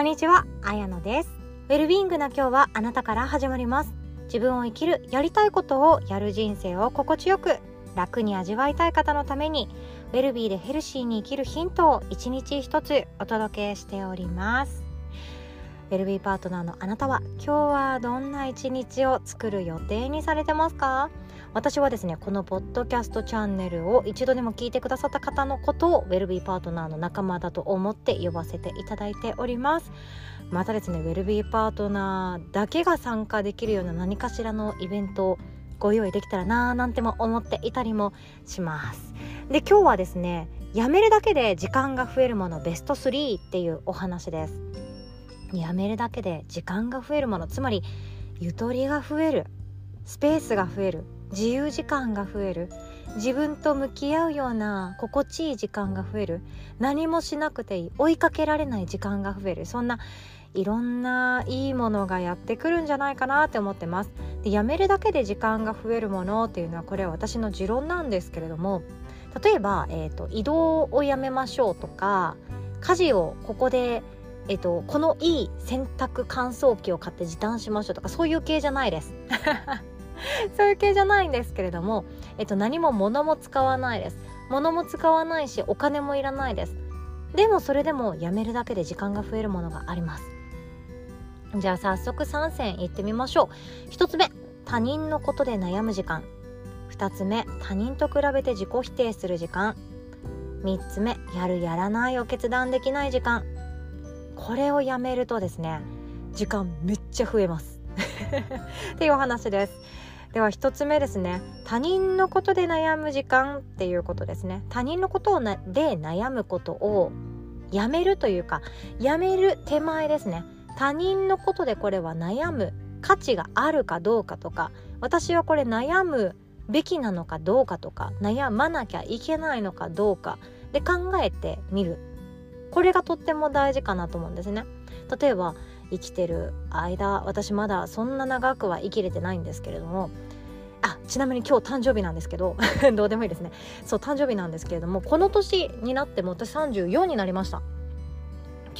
こんにちは、あやのです。ウェルビーイングな今日はあなたから始まります。自分を生きる、やりたいことをやる人生を心地よく、楽に味わいたい方のために、ウェルビーでヘルシーに生きるヒントを一日一つお届けしております。ウェルビーパートナーのあなたは今日はどんな一日を作る予定にされてますか？私はですねこのポッドキャストチャンネルを一度でも聞いてくださった方のことをウェルビーパートナーの仲間だと思って呼ばせていただいております。またですねウェルビーパートナーだけが参加できるような何かしらのイベントをご用意できたらなーなんても思っていたりもします。で今日はですねやめるだけで時間が増えるものベスト3っていうお話です。やめるだけで時間が増えるものつまりゆとりが増えるスペースが増える自由時間が増える。自分と向き合うような心地いい時間が増える。何もしなくていい。追いかけられない時間が増える。そんないろんないいものがやってくるんじゃないかなって思ってます。でやめるだけで時間が増えるものっていうのはこれは私の持論なんですけれども例えば、えーと、移動をやめましょうとか家事をここでえっと、このいい洗濯乾燥機を買って時短しましょうとかそういう系じゃないです。そういう系じゃないんですけれども、えっと、何も物も使わないです。物も使わないしお金もいらないです。でもそれでもやめるだけで時間が増えるものがあります。じゃあ早速3選いってみましょう。1つ目他人のことで悩む時間。2つ目他人と比べて自己否定する時間。3つ目やるやらないを決断できない時間。これをやめるとですね時間めっちゃ増えます。っていうお話です。では1つ目ですね。他人のことで悩む時間っていうことですね。他人のことをで悩むことをやめるというかやめる手前ですね。他人のことでこれは悩む価値があるかどうかとか私はこれ悩むべきなのかどうかとか悩まなきゃいけないのかどうかで考えてみる。これがとっても大事かなと思うんですね。例えば生きてる間私まだそんな長くは生きれてないんですけれども。あちなみに今日誕生日なんですけど どうでもいいですね。そう誕生日なんですけれどもこの年になっても私34になりました。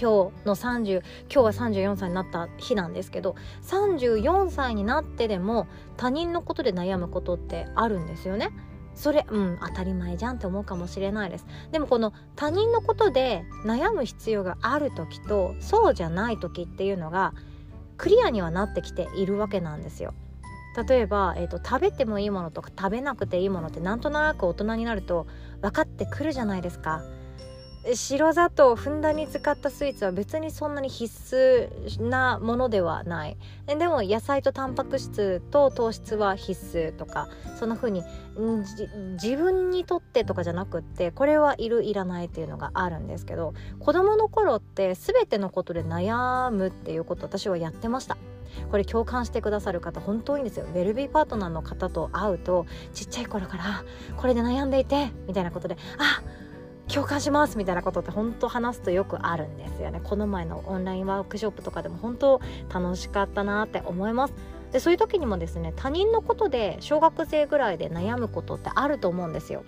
今日の30今日は34歳になった日なんですけど34歳になってでも他人のことで悩むことってあるんですよね。それうん当たり前じゃんって思うかもしれないです。でもこの他人のことで悩む必要がある時とそうじゃない時っていうのがクリアにはなってきているわけなんですよ。例えば、えーと、食べてもいいものとか食べなくていいものってなんとなく大人になると分かってくるじゃないですか。白砂糖をふんだんに使ったスイーツは別にそんなに必須なものではない。でも野菜とタンパク質と糖質は必須とかそんな風に自分にとってとかじゃなくってこれはいるいらないっていうのがあるんですけど子供の頃って全てのことで悩むっていうこと私はやってました。これ共感してくださる方本当にですよ。ウェルビーパートナーの方と会うとちっちゃい頃からこれで悩んでいてみたいなことであ共感しますみたいなことって本当話すとよくあるんですよね。この前のオンラインワークショップとかでも本当楽しかったなって思います。でそういう時にもですね他人のことで小学生ぐらいで悩むことってあると思うんですよ。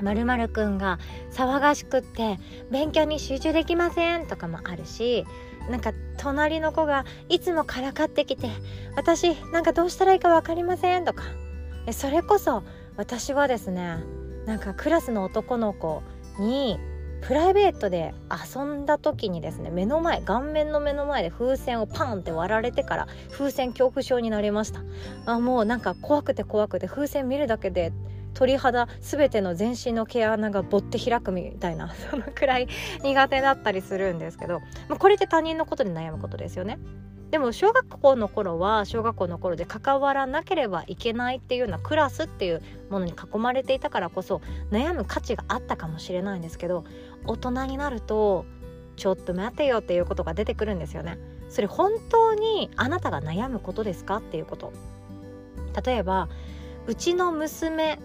まるまるくんが騒がしくって勉強に集中できませんとかもあるしなんか隣の子がいつもからかってきて私なんかどうしたらいいか分かりませんとか。それこそ私はですねなんかクラスの男の子にプライベートで遊んだ時にですね目の前顔面の目の前で風船をパンって割られてから風船恐怖症になりました。あもうなんか怖くて怖くて風船見るだけで鳥肌全ての全身の毛穴がぼって開くみたいな そのくらい苦手だったりするんですけど、まあ、これって他人のことで悩むことですよね。でも小学校の頃は小学校の頃で関わらなければいけないっていうようなクラスっていうものに囲まれていたからこそ悩む価値があったかもしれないんですけど大人になるとちょっと待てよっていうことが出てくるんですよね。それ本当にあなたが悩むことですかっていうこと。例えばうちの娘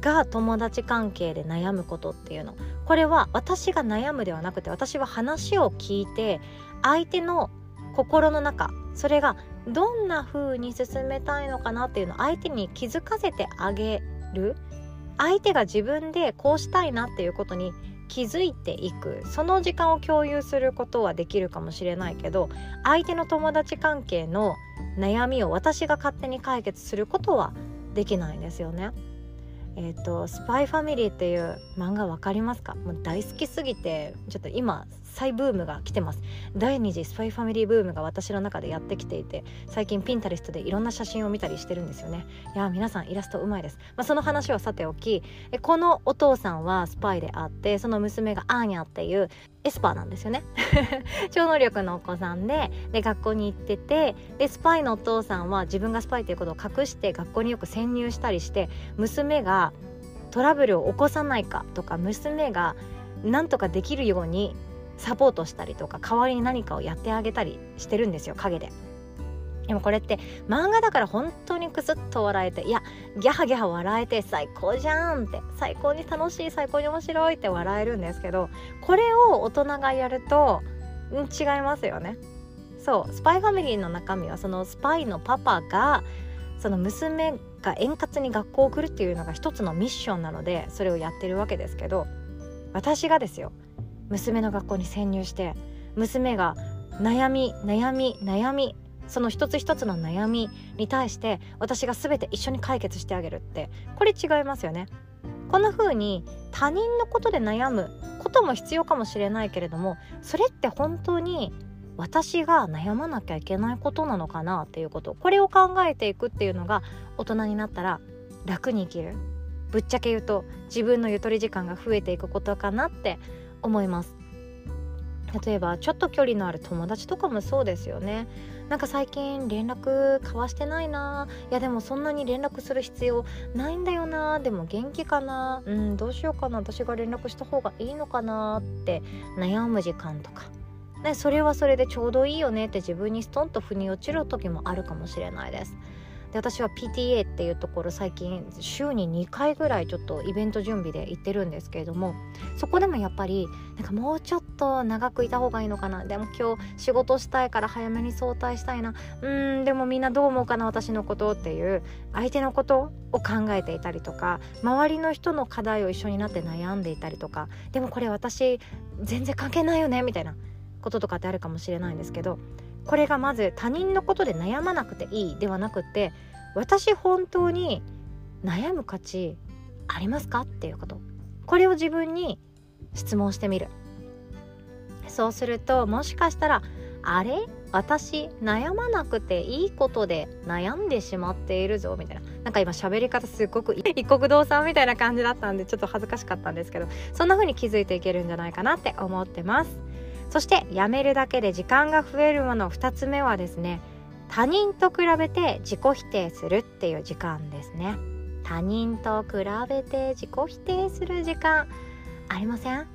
が友達関係で悩むことっていうのこれは私が悩むではなくて私は話を聞いて相手の心の中それがどんな風に進めたいのかなっていうのを相手に気づかせてあげる。相手が自分でこうしたいなっていうことに気づいていく。その時間を共有することはできるかもしれないけど相手の友達関係の悩みを私が勝手に解決することはできないんですよね。えーと「スパイファミリー」っていう漫画分かりますか？もう大好きすぎてちょっと今再ブームが来てます。第2次スパイファミリーブームが私の中でやってきていて最近ピンタレストでいろんな写真を見たりしてるんですよね。いや皆さんイラストうまいです、まあ、その話はさておきこのお父さんはスパイであってその娘がアーニャっていうエスパーなんですよね。超能力のお子さんでで学校に行っててでスパイのお父さんは自分がスパイということを隠して学校によく潜入したりして娘がトラブルを起こさないかとか娘がなんとかできるようにサポートしたりとか代わりに何かをやってあげたりしてるんですよ陰で。でもこれって漫画だから本当にクスッと笑えていやギャハギャハ笑えて最高じゃんって最高に楽しい最高に面白いって笑えるんですけどこれを大人がやるとん違いますよね。そうスパイファミリーの中身はそのスパイのパパがその娘が円滑に学校を送るっていうのが一つのミッションなのでそれをやってるわけですけど私がですよ娘の学校に潜入して娘が悩み悩み悩みその一つ一つの悩みに対して私が全て一緒に解決してあげるってこれ違いますよね。こんな風に他人のことで悩むことも必要かもしれないけれどもそれって本当に私が悩まなきゃいけないことなのかなっていうことこれを考えていくっていうのが大人になったら楽に生きるぶっちゃけ言うと自分のゆとり時間が増えていくことかなって思います。例えばちょっと距離のある友達とかもそうですよね。なんか最近連絡交わしてないな。いやでもそんなに連絡する必要ないんだよな。でも元気かな。うんどうしようかな。私が連絡した方がいいのかなって。悩む時間とか。ね、それはそれでちょうどいいよねって自分にストンと腑に落ちる時もあるかもしれないです。で私は PTA っていうところ最近週に2回ぐらいちょっとイベント準備で行ってるんですけれどもそこでもやっぱりなんかもうちょっと長くいた方がいいのかな。でも今日仕事したいから早めに早退したいな。うんでもみんなどう思うかな私のことっていう相手のことを考えていたりとか周りの人の課題を一緒になって悩んでいたりとか。でもこれ私全然関係ないよねみたいなこととかってあるかもしれないんですけどこれがまず他人のことで悩まなくていいではなくて私本当に悩む価値ありますかっていうこと。これを自分に質問してみる。そうするともしかしたらあれ？私悩まなくていいことで悩んでしまっているぞみたいな。なんか今喋り方すっごく一 国道さんみたいな感じだったんでちょっと恥ずかしかったんですけどそんな風に気づいていけるんじゃないかなって思ってます。そしてやめるだけで時間が増えるもの。2つ目はですね他人と比べて自己否定するっていう時間ですね。他人と比べて自己否定する時間。ありません？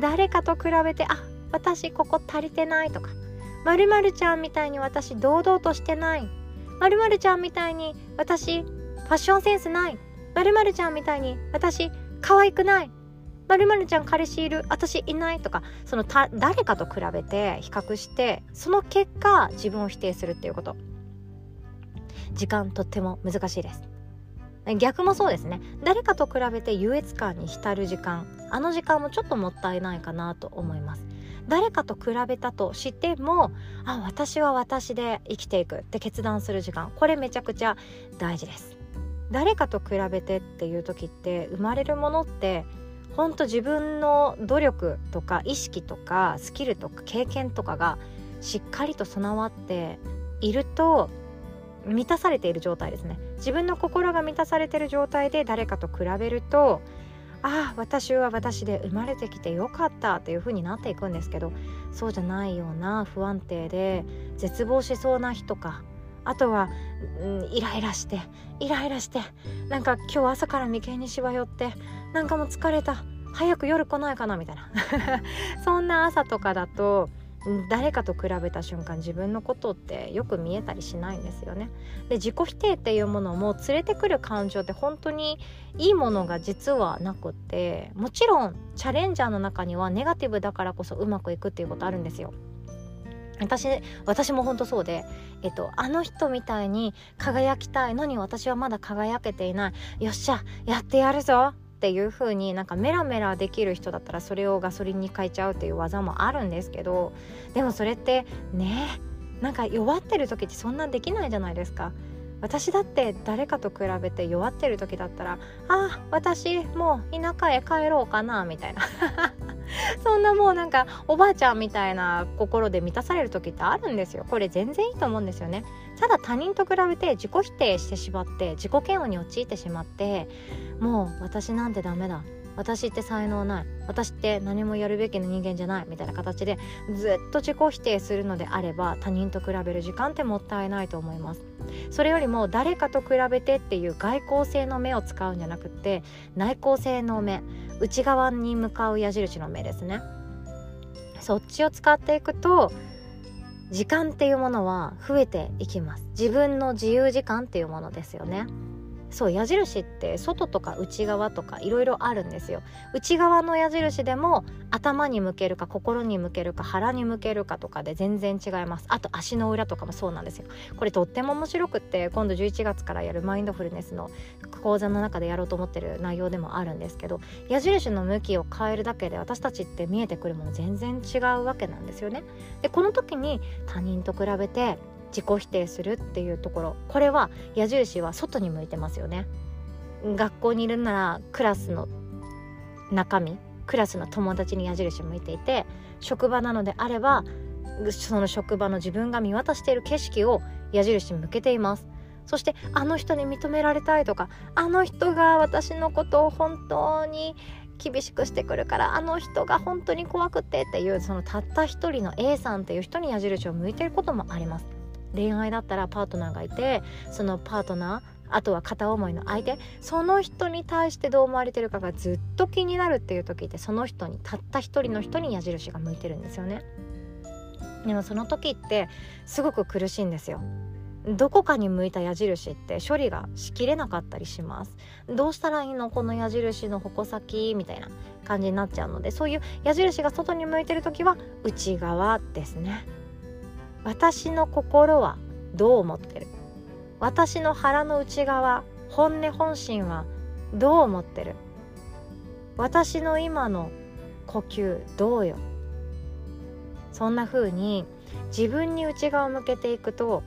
誰かと比べてあ私ここ足りてないとか。まるちゃんみたいに私堂々としてない。まるちゃんみたいに私ファッションセンスない。まるまるちゃんみたいに私可愛くない。まるまるちゃん彼氏いる私いないとかそのた誰かと比べて比較してその結果自分を否定するっていうこと。時間とっても難しいです。逆もそうですね。誰かと比べて優越感に浸る時間。あの時間もちょっともったいないかなと思います。誰かと比べたとしてもあ私は私で生きていく。って決断する時間。これめちゃくちゃ大事です。誰かと比べてっていう時って生まれるものって本当自分の努力とか意識とかスキルとか経験とかがしっかりと備わっていると満たされている状態ですね。自分の心が満たされている状態で誰かと比べるとああ私は私で生まれてきてよかったという風になっていくんですけどそうじゃないような不安定で絶望しそうな日とかあとは、うん、イライラしてイライラしてなんか今日朝から眉間にしわ寄ってなんかもう疲れた早く夜来ないかなみたいな そんな朝とかだと誰かと比べた瞬間自分のことってよく見えたりしないんですよね。で自己否定っていうものも連れてくる感情って本当にいいものが実はなくってもちろんチャレンジャーの中にはネガティブだからこそうまくいくっていうことあるんですよ。私私も本当そうで、えっと、あの人みたいに輝きたいのに私はまだ輝けていないよっしゃやってやるぞっていう風になんかメラメラできる人だったらそれをガソリンに変えちゃうっていう技もあるんですけどでもそれってねなんか弱ってる時ってそんなできないじゃないですか。私だって誰かと比べて弱ってる時だったら「あ私もう田舎へ帰ろうかな」みたいな。そんなもうなんかおばあちゃんみたいな心で満たされる時ってあるんですよ。これ全然いいと思うんですよね。ただ他人と比べて自己否定してしまって自己嫌悪に陥ってしまってもう私なんてダメだ。私って才能ない。私って何もやるべきな人間じゃない。みたいな形でずっと自己否定するのであれば他人と比べる時間ってもったいないと思います。それよりも誰かと比べてっていう外交性の目を使うんじゃなくって内向性の目。内側に向かう矢印の目ですね。そっちを使っていくと時間っていうものは増えていきます。自分の自由時間っていうものですよね。そう矢印って外とか内側とかいろいろあるんですよ。内側の矢印でも頭に向けるか心に向けるか腹に向けるかとかで全然違います。あと足の裏とかもそうなんですよ。これとっても面白くって今度11月からやるマインドフルネスの講座の中でやろうと思ってる内容でもあるんですけど矢印の向きを変えるだけで私たちって見えてくるもの全然違うわけなんですよね。でこの時に他人と比べて自己否定するっていうところ。これは矢印は外に向いてますよね。学校にいるならクラスの中身クラスの友達に矢印向いていて職場なのであればその職場の自分が見渡している景色を矢印向けています。そしてあの人に認められたいとかあの人が私のことを本当に厳しくしてくるからあの人が本当に怖くてっていうそのたった一人の A さんっていう人に矢印を向いていることもあります。恋愛だったらパートナーがいてそのパートナーあとは片思いの相手その人に対してどう思われてるかがずっと気になるっていう時ってその人にたった一人の人に矢印が向いてるんですよね。でもその時ってすごく苦しいんですよ。どこかに向いた矢印って処理がしきれなかったりします。どうしたらいいの？この矢印の矛先みたいな感じになっちゃうのでそういう矢印が外に向いてる時は内側ですね。私の心はどう思ってる？私の腹の内側本音本心はどう思ってる？私の今の呼吸どうよ？そんな風に自分に内側を向けていくと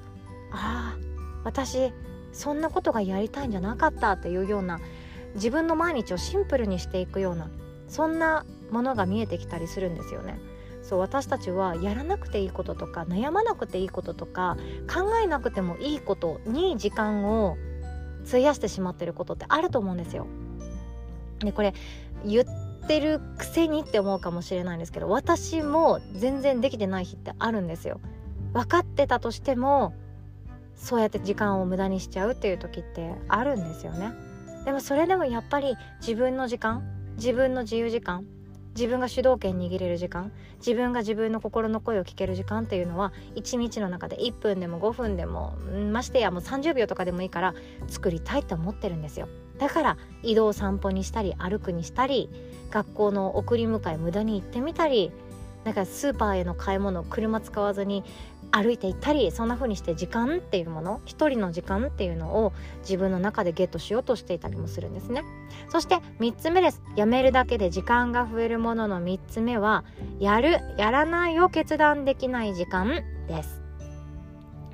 ああ私そんなことがやりたいんじゃなかったっていうような自分の毎日をシンプルにしていくようなそんなものが見えてきたりするんですよね。そう私たちはやらなくていいこととか悩まなくていいこととか考えなくてもいいことに時間を費やしてしまってることってあると思うんですよ。でこれ言ってるくせにって思うかもしれないんですけど私も全然できてない日ってあるんですよ。分かってたとしてもそうやって時間を無駄にしちゃうっていう時ってあるんですよね。でもそれでもやっぱり自分の時間自分の自由時間自分が主導権握れる時間自分が自分の心の声を聞ける時間っていうのは一日の中で1分でも5分でもましてやもう30秒とかでもいいから作りたいと思ってるんですよ。だから移動散歩にしたり歩くにしたり学校の送り迎え無駄に行ってみたりなんかスーパーへの買い物車使わずに歩いていったりそんな風にして時間っていうもの一人の時間っていうのを自分の中でゲットしようとしていたりもするんですね。そして3つ目です。やめるだけで時間が増えるものの3つ目はやるやらないを決断できない時間です。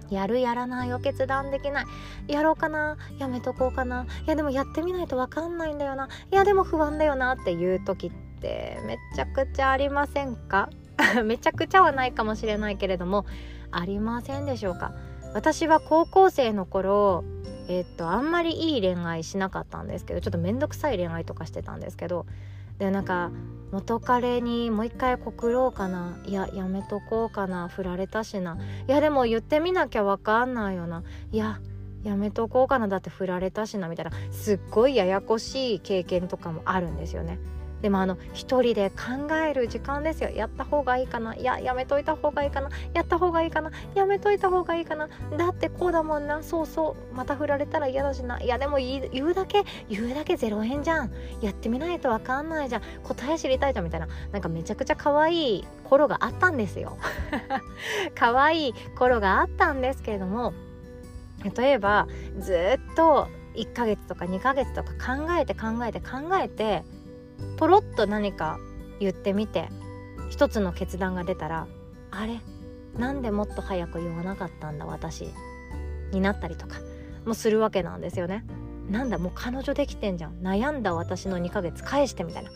やるやらないを決断できない。やろうかな？やめとこうかな？いやでもやってみないと分かんないんだよな。いやでも不安だよなっていう時ってめちゃくちゃありませんか？めちゃくちゃはないかもしれないけれどもありませんでしょうか？私は高校生の頃えっとあんまりいい恋愛しなかったんですけどちょっと面倒くさい恋愛とかしてたんですけどでなんか元彼にもう一回告ろうかないややめとこうかな振られたしな。いやでも言ってみなきゃ分かんないよな。いややめとこうかなだって振られたしなみたいなすっごいややこしい経験とかもあるんですよね。でもあの一人で考える時間ですよ。やった方がいいかな。いややめといた方がいいかな。やった方がいいかな。やめといた方がいいかな。だってこうだもんな。そうそう。また振られたら嫌だしな。いやでも言うだけ。言うだけ0円じゃん。やってみないと分かんないじゃん。答え知りたいじゃんみたいな。なんかめちゃくちゃ可愛い頃があったんですよ。可愛い頃があったんですけれども例えばずっと1ヶ月とか2ヶ月とか考えて考えて考えてポロッと何か言ってみて一つの決断が出たらあれ？なんでもっと早く言わなかったんだ私になったりとかもするわけなんですよね。なんだもう彼女できてんじゃん。悩んだ私の2ヶ月返してみたいな。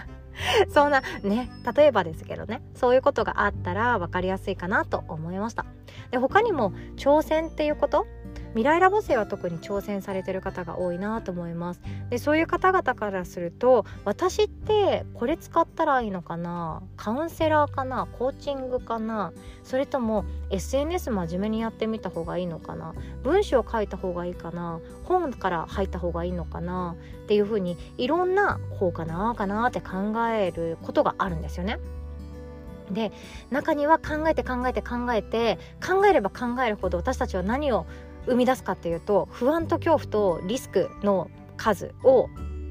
そんなね例えばですけどね。そういうことがあったら分かりやすいかなと思いました。で他にも挑戦っていうこと？未来ラボ生は特に挑戦されてる方が多いなと思います。でそういう方々からすると私ってこれ使ったらいいのかな？カウンセラーかな？コーチングかな？それとも SNS 真面目にやってみた方がいいのかな？文章を書いた方がいいかな？本から入った方がいいのかな？っていうふうにいろんなこうかなかなって考えることがあるんですよね。で中には考えて考えて考えて考えれば考えるほど私たちは何を生み出すかっていうと不安と恐怖とリスクの数を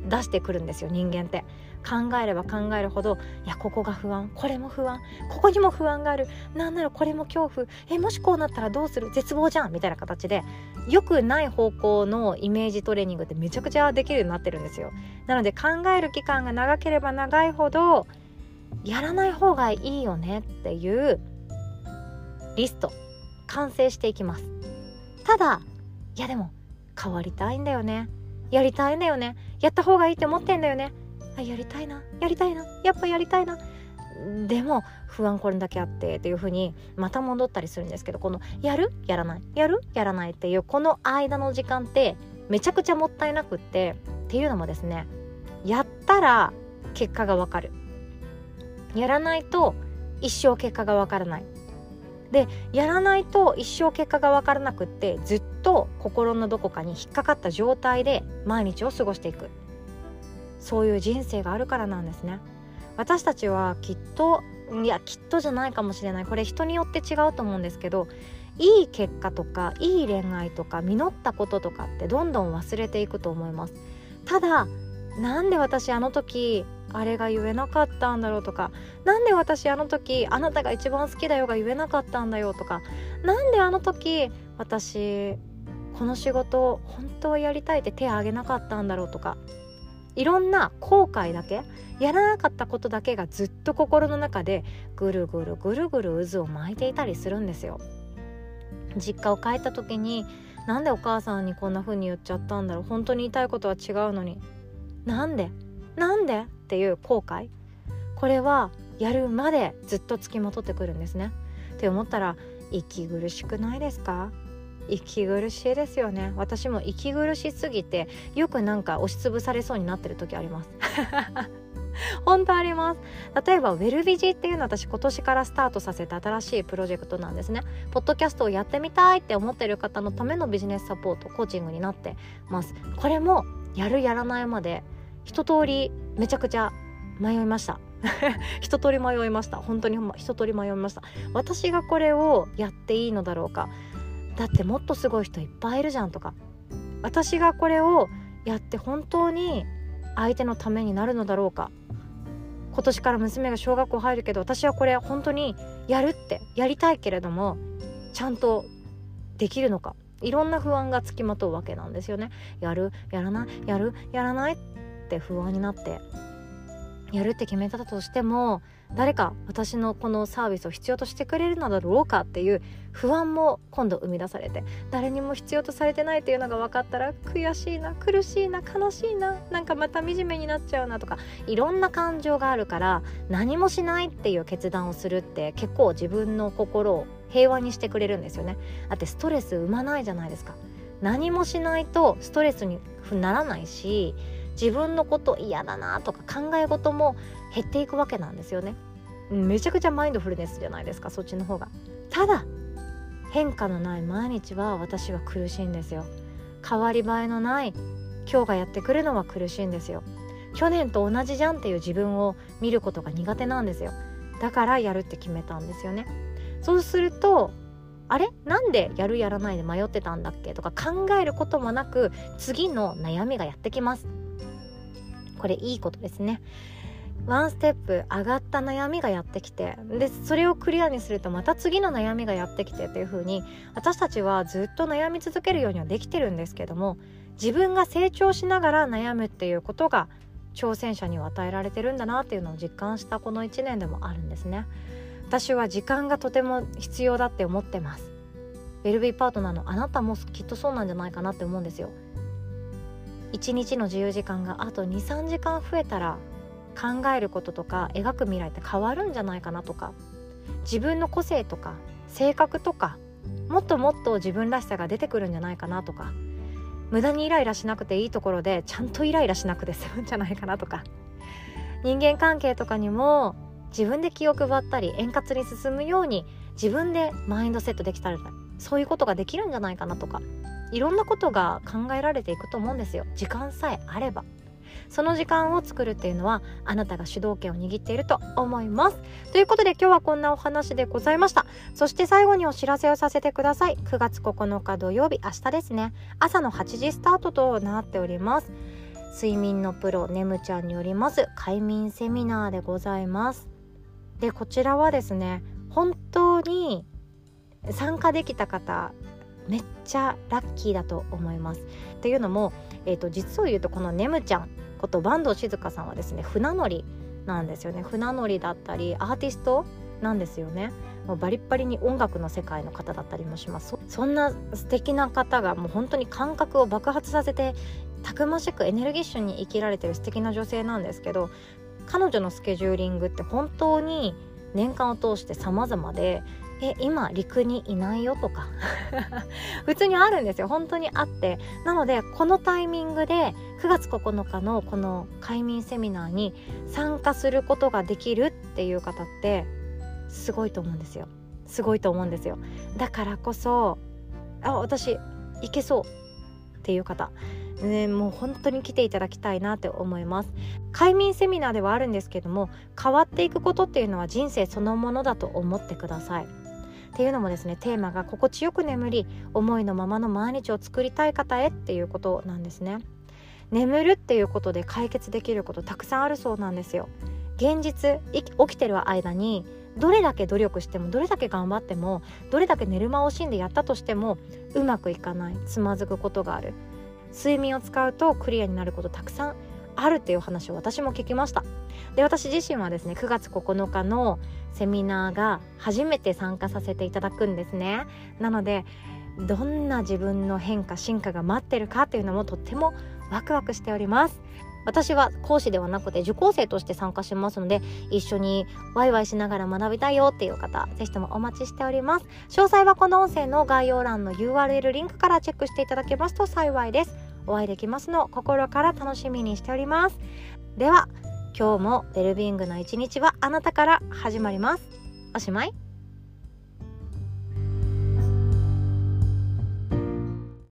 出してくるんですよ人間って。考えれば考えるほどいやここが不安これも不安ここにも不安があるなんならこれも恐怖えもしこうなったらどうする絶望じゃんみたいな形で良くない方向のイメージトレーニングってめちゃくちゃできるようになってるんですよ。なので考える期間が長ければ長いほどやらない方がいいよねっていうリスト完成していきます。ただいやでも変わりたいんだよね。やりたいんだよね。やった方がいいって思ってんだよね。あやりたいな。やりたいな。やっぱやりたいな。でも不安これだけあってっていう風にまた戻ったりするんですけどこのやる？やらない。やる？やらないっていうこの間の時間ってめちゃくちゃもったいなくってっていうのもですねやったら結果がわかる。やらないと一生結果がわからない。でやらないと一生結果が分からなくってずっと心のどこかに引っかかった状態で毎日を過ごしていく。そういう人生があるからなんですね。私たちはきっといやきっとじゃないかもしれない。これ人によって違うと思うんですけどいい結果とかいい恋愛とか実ったこととかってどんどん忘れていくと思います。ただなんで私あの時あれが言えなかったんだろうとか何で私あの時あなたが一番好きだよが言えなかったんだよとか何であの時私この仕事本当はやりたいって手を挙げなかったんだろうとかいろんな後悔だけやらなかったことだけがずっと心の中でぐるぐるぐるぐる渦を巻いていたりするんですよ。実家を帰った時になんでお母さんにこんな風に言っちゃったんだろう本当に言いたいことは違うのに。なんで？なんで？っていう後悔。これはやるまでずっとつきまとってくるんですね。って思ったら息苦しくないですか息苦しいですよね私も息苦しすぎてよくなんか押しつぶされそうになってる時あります 本当あります。例えばウェルビジっていうのは私今年からスタートさせた新しいプロジェクトなんですね。ポッドキャストをやってみたいって思ってる方のためのビジネスサポートコーチングになってます。これもやるやらないまで一通りめちゃくちゃ迷いました。一通り迷いました。本当に一通り迷いました。私がこれをやっていいのだろうか。だってもっとすごい人いっぱいいるじゃんとか。私がこれをやって本当に相手のためになるのだろうか。今年から娘が小学校入るけど私はこれ本当にやるって。やりたいけれどもちゃんとできるのか。いろんな不安がつきまとうわけなんですよね。やるやらないやるやらない。って不安になってやるって決めたとしても誰か私のこのサービスを必要としてくれるのだろうかっていう不安も今度生み出されて誰にも必要とされてないっていうのが分かったら悔しいな苦しいな悲しいななんかまた惨めになっちゃうなとかいろんな感情があるから何もしないっていう決断をするって結構自分の心を平和にしてくれるんですよね。だってストレス生まないじゃないですか。何もしないとストレスにならないし自分のこと嫌だなとか考え事も減っていくわけなんですよね。めちゃくちゃマインドフルネスじゃないですかそっちの方が。ただ変化のない毎日は私は苦しいんですよ。変わり映えのない今日がやってくるのは苦しいんですよ。去年と同じじゃんっていう自分を見ることが苦手なんですよ。だからやるって決めたんですよね。そうするとあれ？なんでやるやらないで迷ってたんだっけ？とか考えることもなく次の悩みがやってきます。これいいことですね。ワンステップ上がった悩みがやってきてでそれをクリアにするとまた次の悩みがやってきてっていう風に私たちはずっと悩み続けるようにはできてるんですけども自分が成長しながら悩むっていうことが挑戦者には与えられてるんだなっていうのを実感したこの1年でもあるんですね。私は時間がとても必要だって思ってます。ウェルビーパートナーのあなたもきっとそうなんじゃないかなって思うんですよ。1日の自由時間があと23時間増えたら考えることとか描く未来って変わるんじゃないかなとか自分の個性とか性格とかもっともっと自分らしさが出てくるんじゃないかなとか無駄にイライラしなくていいところでちゃんとイライラしなくて済むん じゃないかなとか人間関係とかにも自分で気を配ったり円滑に進むように自分でマインドセットできたらそういうことができるんじゃないかなとかいろんなことが考えられていくと思うんですよ。時間さえあれば。その時間を作るっていうのはあなたが主導権を握っていると思います。ということで今日はこんなお話でございました。そして最後にお知らせをさせてください。9月9日土曜日明日ですね。朝の8時スタートとなっております。睡眠のプロねむちゃんによります快眠セミナーでございます。でこちらはですね本当に参加できた方めっちゃラッキーだと思います。っていうのも、えーと、実を言うとこのねむちゃんこと坂東静香さんはですね船乗りなんですよね。船乗りだったりアーティストなんですよね。もうバリッバリに音楽の世界の方だったりもします。そんな素敵な方がもう本当に感覚を爆発させてたくましくエネルギッシュに生きられてる素敵な女性なんですけど彼女のスケジューリングって本当に年間を通して様々でえ今陸にいないよとか。普通にあるんですよ。本当にあって。なのでこのタイミングで9月9日のこの快眠セミナーに参加することができるっていう方ってすごいと思うんですよ。すごいと思うんですよ。だからこそあ私いけそうっていう方。ね、もう本当に来ていただきたいなって思います。快眠セミナーではあるんですけども変わっていくことっていうのは人生そのものだと思ってください。っていうのもですねテーマが心地よく眠り思いのままの毎日を作りたい方へっていうことなんですね。眠るっていうことで解決できることたくさんあるそうなんですよ。現実起きてる間にどれだけ努力してもどれだけ頑張ってもどれだけ寝る間を惜しんでやったとしてもうまくいかないつまずくことがある。睡眠を使うとクリアになることたくさんあるっていう話を私も聞きました。で私自身はですね9月9日のセミナーが初めて参加させていただくんですね。なのでどんな自分の変化進化が待ってるかっていうのもとってもワクワクしております。私は講師ではなくて受講生として参加しますので一緒にワイワイしながら学びたいよっていう方ぜひともお待ちしております。詳細はこの音声の概要欄の URL リンクからチェックしていただけますと幸いです。お会いできますのを心から楽しみにしております。では今日もウェルビーイングの一日はあなたから始まります。おしまい。